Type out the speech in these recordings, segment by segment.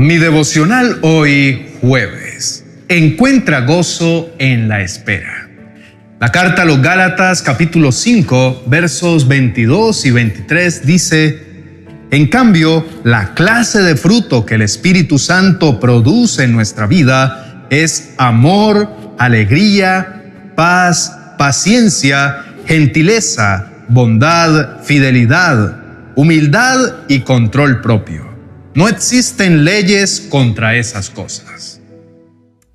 Mi devocional hoy jueves. Encuentra gozo en la espera. La carta a los Gálatas capítulo 5 versos 22 y 23 dice, en cambio, la clase de fruto que el Espíritu Santo produce en nuestra vida es amor, alegría, paz, paciencia, gentileza, bondad, fidelidad, humildad y control propio. No existen leyes contra esas cosas.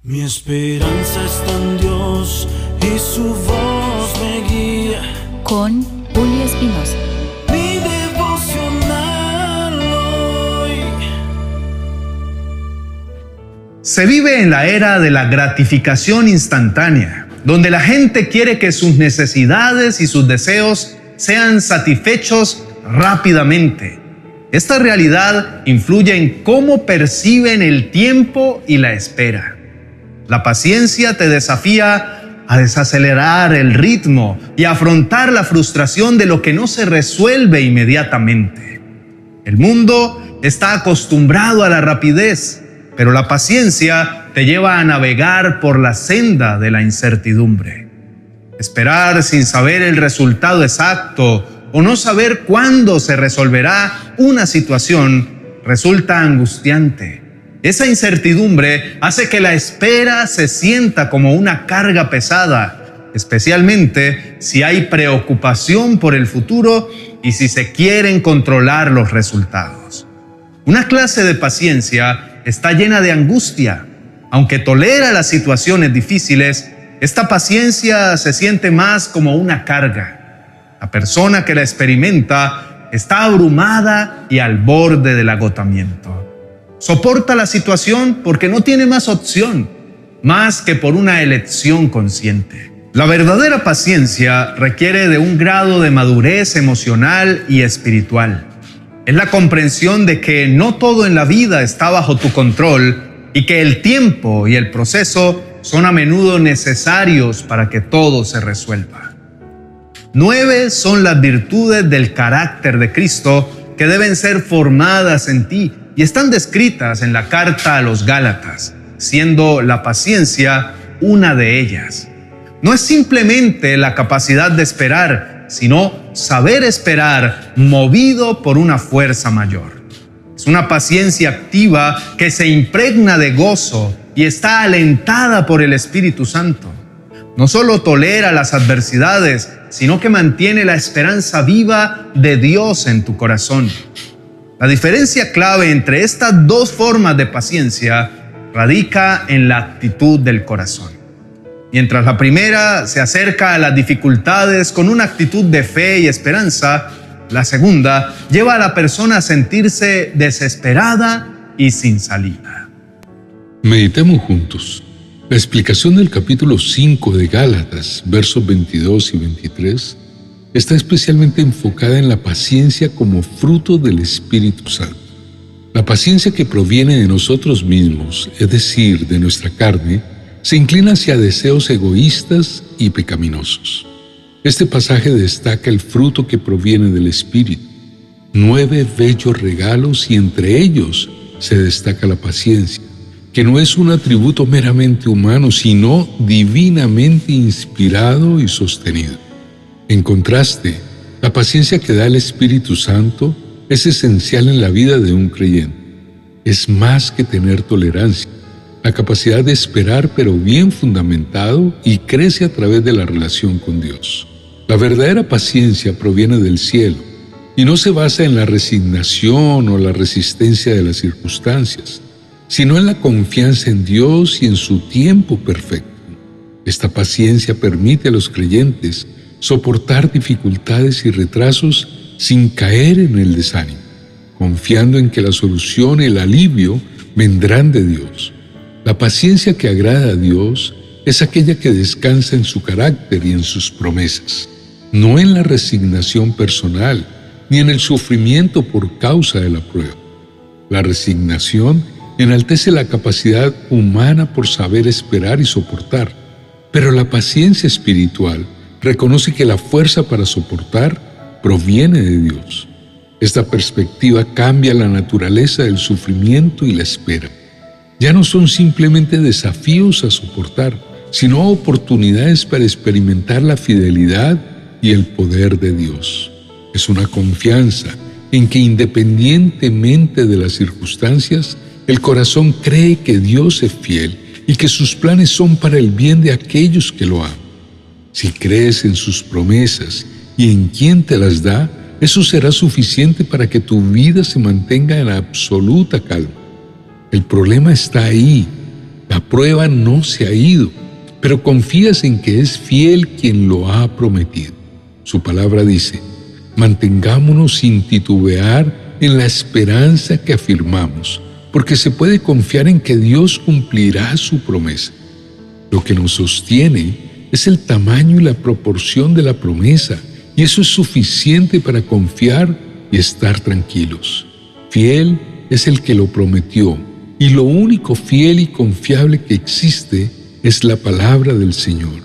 Mi esperanza está en Dios y su voz me guía. Con Julio Espinosa. Mi devocional hoy. Se vive en la era de la gratificación instantánea, donde la gente quiere que sus necesidades y sus deseos sean satisfechos rápidamente. Esta realidad influye en cómo perciben el tiempo y la espera. La paciencia te desafía a desacelerar el ritmo y afrontar la frustración de lo que no se resuelve inmediatamente. El mundo está acostumbrado a la rapidez, pero la paciencia te lleva a navegar por la senda de la incertidumbre. Esperar sin saber el resultado exacto o no saber cuándo se resolverá una situación resulta angustiante. Esa incertidumbre hace que la espera se sienta como una carga pesada, especialmente si hay preocupación por el futuro y si se quieren controlar los resultados. Una clase de paciencia está llena de angustia. Aunque tolera las situaciones difíciles, esta paciencia se siente más como una carga. La persona que la experimenta está abrumada y al borde del agotamiento. Soporta la situación porque no tiene más opción, más que por una elección consciente. La verdadera paciencia requiere de un grado de madurez emocional y espiritual. Es la comprensión de que no todo en la vida está bajo tu control y que el tiempo y el proceso son a menudo necesarios para que todo se resuelva. Nueve son las virtudes del carácter de Cristo que deben ser formadas en ti y están descritas en la carta a los Gálatas, siendo la paciencia una de ellas. No es simplemente la capacidad de esperar, sino saber esperar movido por una fuerza mayor. Es una paciencia activa que se impregna de gozo y está alentada por el Espíritu Santo. No solo tolera las adversidades, sino que mantiene la esperanza viva de Dios en tu corazón. La diferencia clave entre estas dos formas de paciencia radica en la actitud del corazón. Mientras la primera se acerca a las dificultades con una actitud de fe y esperanza, la segunda lleva a la persona a sentirse desesperada y sin salida. Meditemos juntos. La explicación del capítulo 5 de Gálatas, versos 22 y 23, está especialmente enfocada en la paciencia como fruto del Espíritu Santo. La paciencia que proviene de nosotros mismos, es decir, de nuestra carne, se inclina hacia deseos egoístas y pecaminosos. Este pasaje destaca el fruto que proviene del Espíritu, nueve bellos regalos y entre ellos se destaca la paciencia que no es un atributo meramente humano, sino divinamente inspirado y sostenido. En contraste, la paciencia que da el Espíritu Santo es esencial en la vida de un creyente. Es más que tener tolerancia, la capacidad de esperar pero bien fundamentado y crece a través de la relación con Dios. La verdadera paciencia proviene del cielo y no se basa en la resignación o la resistencia de las circunstancias sino en la confianza en Dios y en su tiempo perfecto. Esta paciencia permite a los creyentes soportar dificultades y retrasos sin caer en el desánimo, confiando en que la solución y el alivio vendrán de Dios. La paciencia que agrada a Dios es aquella que descansa en su carácter y en sus promesas, no en la resignación personal ni en el sufrimiento por causa de la prueba. La resignación enaltece la capacidad humana por saber esperar y soportar, pero la paciencia espiritual reconoce que la fuerza para soportar proviene de Dios. Esta perspectiva cambia la naturaleza del sufrimiento y la espera. Ya no son simplemente desafíos a soportar, sino oportunidades para experimentar la fidelidad y el poder de Dios. Es una confianza en que independientemente de las circunstancias, el corazón cree que Dios es fiel y que sus planes son para el bien de aquellos que lo aman. Si crees en sus promesas y en quien te las da, eso será suficiente para que tu vida se mantenga en absoluta calma. El problema está ahí. La prueba no se ha ido, pero confías en que es fiel quien lo ha prometido. Su palabra dice, mantengámonos sin titubear en la esperanza que afirmamos, porque se puede confiar en que Dios cumplirá su promesa. Lo que nos sostiene es el tamaño y la proporción de la promesa, y eso es suficiente para confiar y estar tranquilos. Fiel es el que lo prometió, y lo único fiel y confiable que existe es la palabra del Señor.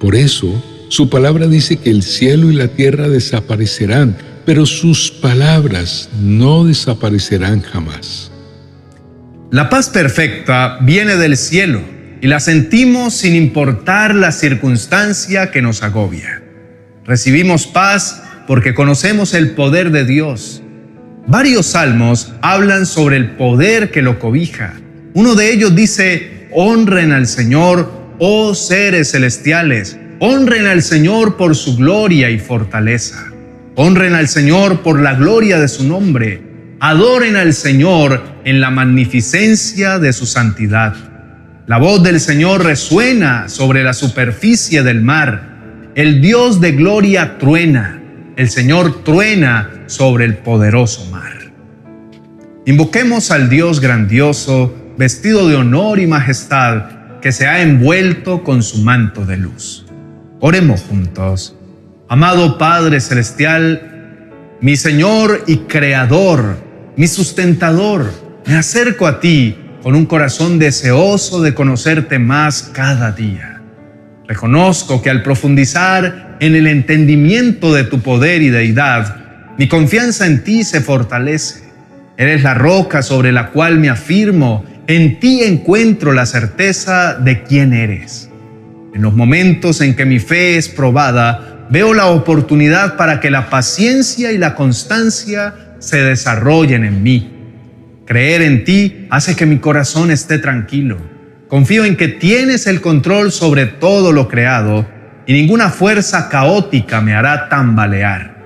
Por eso, su palabra dice que el cielo y la tierra desaparecerán, pero sus palabras no desaparecerán jamás. La paz perfecta viene del cielo y la sentimos sin importar la circunstancia que nos agobia. Recibimos paz porque conocemos el poder de Dios. Varios salmos hablan sobre el poder que lo cobija. Uno de ellos dice, honren al Señor, oh seres celestiales, honren al Señor por su gloria y fortaleza. Honren al Señor por la gloria de su nombre. Adoren al Señor en la magnificencia de su santidad. La voz del Señor resuena sobre la superficie del mar el Dios de gloria truena, el Señor truena sobre el poderoso mar. Invoquemos al Dios grandioso, vestido de honor y majestad, que se ha envuelto con su manto de luz. Oremos juntos. Amado Padre Celestial, mi Señor y Creador, mi sustentador, me acerco a ti con un corazón deseoso de conocerte más cada día. Reconozco que al profundizar en el entendimiento de tu poder y deidad, mi confianza en ti se fortalece. Eres la roca sobre la cual me afirmo, en ti encuentro la certeza de quién eres. En los momentos en que mi fe es probada, veo la oportunidad para que la paciencia y la constancia se desarrollen en mí. Creer en ti hace que mi corazón esté tranquilo Confío en que tienes el control sobre todo lo creado y ninguna fuerza caótica me hará tambalear.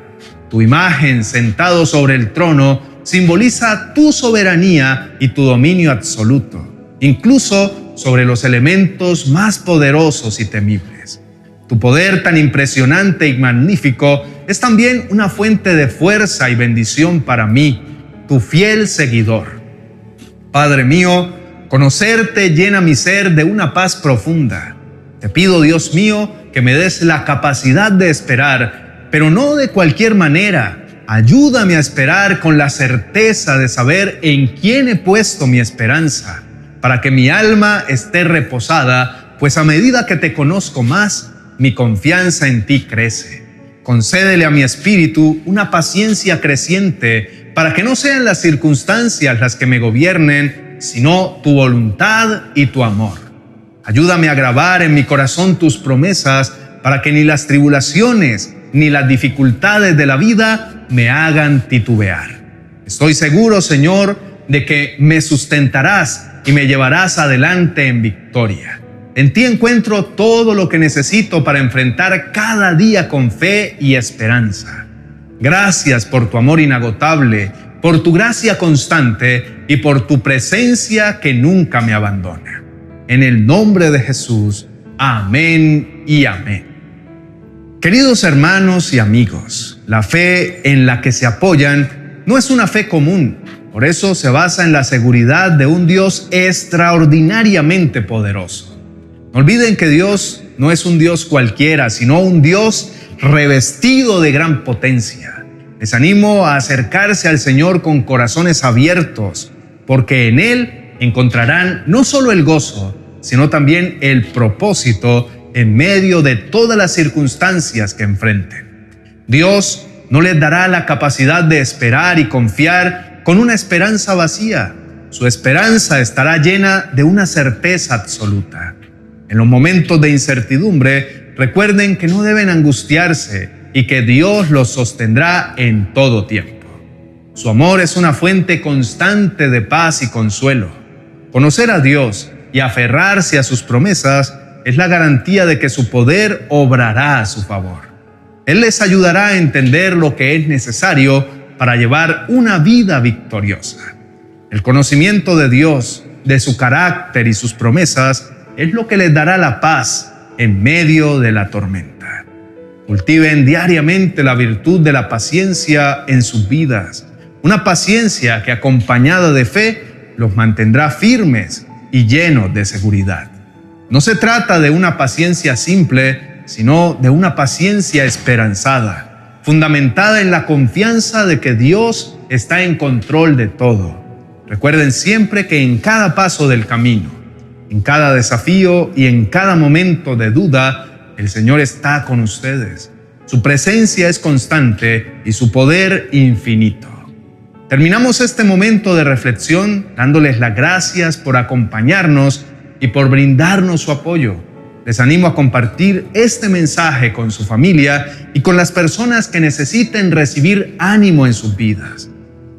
Tu imagen sentado sobre el trono simboliza tu soberanía y tu dominio absoluto, incluso sobre los elementos más poderosos y temibles. Tu poder tan impresionante y magnífico es también una fuente de fuerza y bendición para mí, tu fiel seguidor. Padre mío, Conocerte llena mi ser de una paz profunda. Te pido, Dios mío, que me des la capacidad de esperar, pero no de cualquier manera. Ayúdame a esperar con la certeza de saber en quién he puesto mi esperanza, para que mi alma esté reposada, pues a medida que te conozco más, mi confianza en ti crece. Concédele a mi espíritu una paciencia creciente, para que no sean las circunstancias las que me gobiernen, sino tu voluntad y tu amor. Ayúdame a grabar en mi corazón tus promesas para que ni las tribulaciones ni las dificultades de la vida me hagan titubear. Estoy seguro, Señor, de que me sustentarás y me llevarás adelante en victoria. En ti encuentro todo lo que necesito para enfrentar cada día con fe y esperanza. Gracias por tu amor inagotable por tu gracia constante y por tu presencia que nunca me abandona. En el nombre de Jesús, amén y amén. Queridos hermanos y amigos, la fe en la que se apoyan no es una fe común, por eso se basa en la seguridad de un Dios extraordinariamente poderoso. No olviden que Dios no es un Dios cualquiera, sino un Dios revestido de gran potencia. Les animo a acercarse al Señor con corazones abiertos, porque en Él encontrarán no solo el gozo, sino también el propósito en medio de todas las circunstancias que enfrenten. Dios no les dará la capacidad de esperar y confiar con una esperanza vacía. Su esperanza estará llena de una certeza absoluta. En los momentos de incertidumbre, recuerden que no deben angustiarse y que Dios los sostendrá en todo tiempo. Su amor es una fuente constante de paz y consuelo. Conocer a Dios y aferrarse a sus promesas es la garantía de que su poder obrará a su favor. Él les ayudará a entender lo que es necesario para llevar una vida victoriosa. El conocimiento de Dios, de su carácter y sus promesas es lo que les dará la paz en medio de la tormenta. Cultiven diariamente la virtud de la paciencia en sus vidas, una paciencia que acompañada de fe los mantendrá firmes y llenos de seguridad. No se trata de una paciencia simple, sino de una paciencia esperanzada, fundamentada en la confianza de que Dios está en control de todo. Recuerden siempre que en cada paso del camino, en cada desafío y en cada momento de duda, el Señor está con ustedes. Su presencia es constante y su poder infinito. Terminamos este momento de reflexión dándoles las gracias por acompañarnos y por brindarnos su apoyo. Les animo a compartir este mensaje con su familia y con las personas que necesiten recibir ánimo en sus vidas.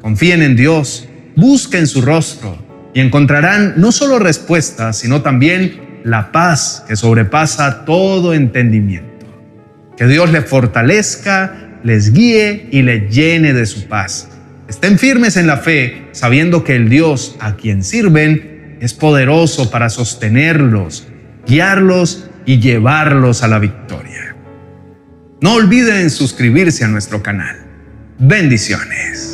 Confíen en Dios, busquen su rostro y encontrarán no solo respuestas, sino también la paz que sobrepasa todo entendimiento. Que Dios les fortalezca, les guíe y les llene de su paz. Estén firmes en la fe, sabiendo que el Dios a quien sirven es poderoso para sostenerlos, guiarlos y llevarlos a la victoria. No olviden suscribirse a nuestro canal. Bendiciones.